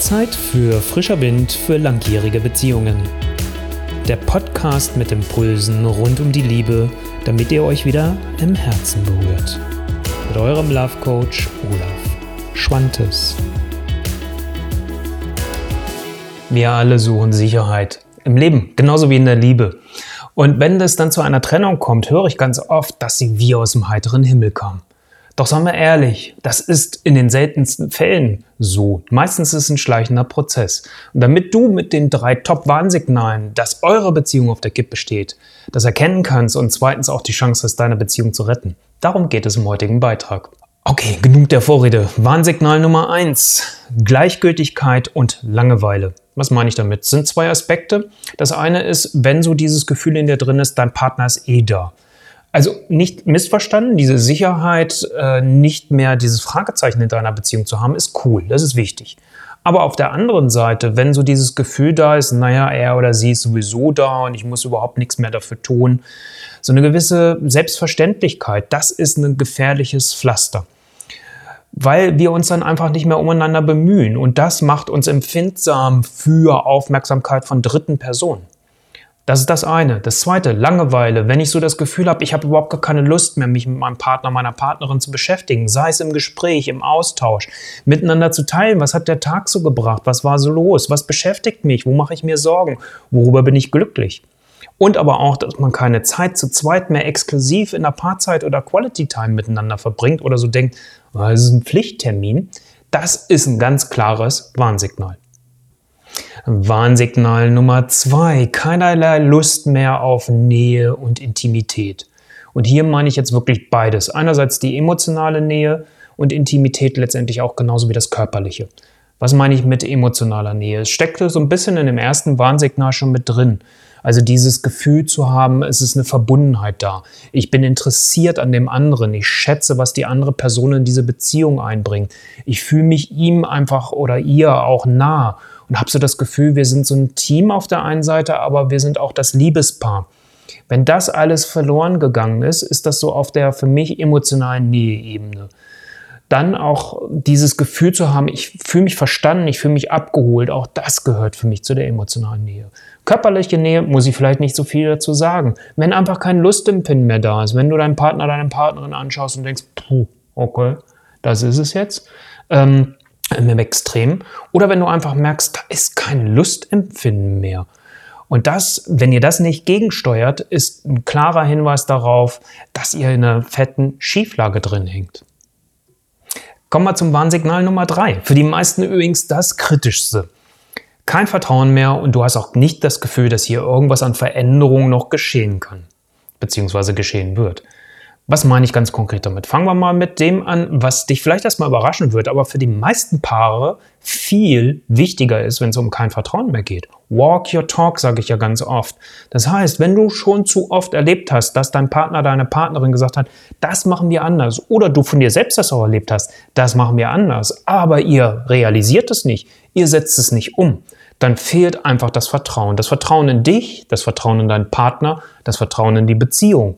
Zeit für frischer Wind für langjährige Beziehungen. Der Podcast mit Impulsen rund um die Liebe, damit ihr euch wieder im Herzen berührt. Mit eurem Love Coach Olaf Schwantes. Wir alle suchen Sicherheit im Leben, genauso wie in der Liebe. Und wenn es dann zu einer Trennung kommt, höre ich ganz oft, dass sie wie aus dem heiteren Himmel kam. Doch sagen wir ehrlich, das ist in den seltensten Fällen so. Meistens ist es ein schleichender Prozess. Und damit du mit den drei Top-Warnsignalen, dass eure Beziehung auf der Kippe steht, das erkennen kannst und zweitens auch die Chance hast, deine Beziehung zu retten. Darum geht es im heutigen Beitrag. Okay, genug der Vorrede. Warnsignal Nummer eins: Gleichgültigkeit und Langeweile. Was meine ich damit? Es sind zwei Aspekte. Das eine ist, wenn so dieses Gefühl in dir drin ist, dein Partner ist eh da. Also nicht missverstanden, diese Sicherheit, äh, nicht mehr dieses Fragezeichen in deiner Beziehung zu haben, ist cool, das ist wichtig. Aber auf der anderen Seite, wenn so dieses Gefühl da ist, naja, er oder sie ist sowieso da und ich muss überhaupt nichts mehr dafür tun, so eine gewisse Selbstverständlichkeit, das ist ein gefährliches Pflaster. Weil wir uns dann einfach nicht mehr umeinander bemühen und das macht uns empfindsam für Aufmerksamkeit von dritten Personen. Das ist das eine. Das zweite, Langeweile. Wenn ich so das Gefühl habe, ich habe überhaupt gar keine Lust mehr, mich mit meinem Partner, meiner Partnerin zu beschäftigen, sei es im Gespräch, im Austausch, miteinander zu teilen, was hat der Tag so gebracht, was war so los, was beschäftigt mich, wo mache ich mir Sorgen, worüber bin ich glücklich. Und aber auch, dass man keine Zeit zu zweit mehr exklusiv in der Paarzeit oder Quality Time miteinander verbringt oder so denkt, oh, das ist ein Pflichttermin. Das ist ein ganz klares Warnsignal. Warnsignal Nummer zwei, keinerlei Lust mehr auf Nähe und Intimität. Und hier meine ich jetzt wirklich beides. Einerseits die emotionale Nähe und Intimität letztendlich auch genauso wie das körperliche. Was meine ich mit emotionaler Nähe? Es steckte so ein bisschen in dem ersten Warnsignal schon mit drin. Also dieses Gefühl zu haben, es ist eine Verbundenheit da. Ich bin interessiert an dem anderen. Ich schätze, was die andere Person in diese Beziehung einbringt. Ich fühle mich ihm einfach oder ihr auch nah und habe so das Gefühl, wir sind so ein Team auf der einen Seite, aber wir sind auch das Liebespaar. Wenn das alles verloren gegangen ist, ist das so auf der für mich emotionalen Näheebene. Dann auch dieses Gefühl zu haben, ich fühle mich verstanden, ich fühle mich abgeholt, auch das gehört für mich zu der emotionalen Nähe. Körperliche Nähe muss ich vielleicht nicht so viel dazu sagen. Wenn einfach kein Lustempfinden mehr da ist, wenn du deinen Partner, deine Partnerin anschaust und denkst, puh, okay, das ist es jetzt, ähm, im Extrem. Oder wenn du einfach merkst, da ist kein Lustempfinden mehr. Und das, wenn ihr das nicht gegensteuert, ist ein klarer Hinweis darauf, dass ihr in einer fetten Schieflage drin hängt. Kommen wir zum Warnsignal Nummer drei. Für die meisten übrigens das kritischste. Kein Vertrauen mehr und du hast auch nicht das Gefühl, dass hier irgendwas an Veränderungen noch geschehen kann, beziehungsweise geschehen wird. Was meine ich ganz konkret damit? Fangen wir mal mit dem an, was dich vielleicht erstmal überraschen wird, aber für die meisten Paare viel wichtiger ist, wenn es um kein Vertrauen mehr geht. Walk your talk, sage ich ja ganz oft. Das heißt, wenn du schon zu oft erlebt hast, dass dein Partner, deine Partnerin gesagt hat, das machen wir anders, oder du von dir selbst das auch erlebt hast, das machen wir anders, aber ihr realisiert es nicht, ihr setzt es nicht um, dann fehlt einfach das Vertrauen. Das Vertrauen in dich, das Vertrauen in deinen Partner, das Vertrauen in die Beziehung.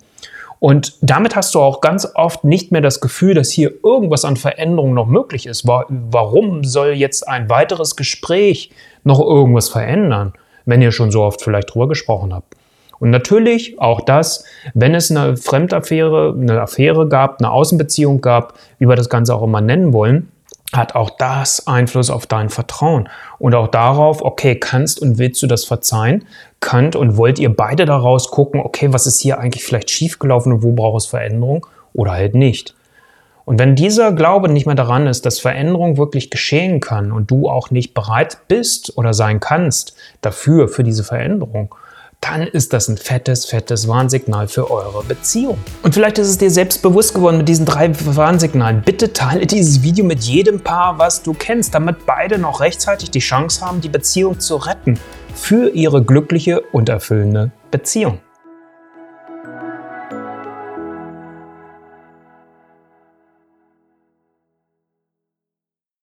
Und damit hast du auch ganz oft nicht mehr das Gefühl, dass hier irgendwas an Veränderung noch möglich ist. Warum soll jetzt ein weiteres Gespräch noch irgendwas verändern, wenn ihr schon so oft vielleicht drüber gesprochen habt? Und natürlich auch das, wenn es eine Fremdaffäre, eine Affäre gab, eine Außenbeziehung gab, wie wir das Ganze auch immer nennen wollen, hat auch das Einfluss auf dein Vertrauen und auch darauf, okay, kannst und willst du das verzeihen? Könnt und wollt ihr beide daraus gucken, okay, was ist hier eigentlich vielleicht schiefgelaufen und wo braucht es Veränderung oder halt nicht? Und wenn dieser Glaube nicht mehr daran ist, dass Veränderung wirklich geschehen kann und du auch nicht bereit bist oder sein kannst dafür, für diese Veränderung, dann ist das ein fettes, fettes Warnsignal für eure Beziehung. Und vielleicht ist es dir selbst bewusst geworden mit diesen drei Warnsignalen. Bitte teile dieses Video mit jedem Paar, was du kennst, damit beide noch rechtzeitig die Chance haben, die Beziehung zu retten für ihre glückliche und erfüllende Beziehung.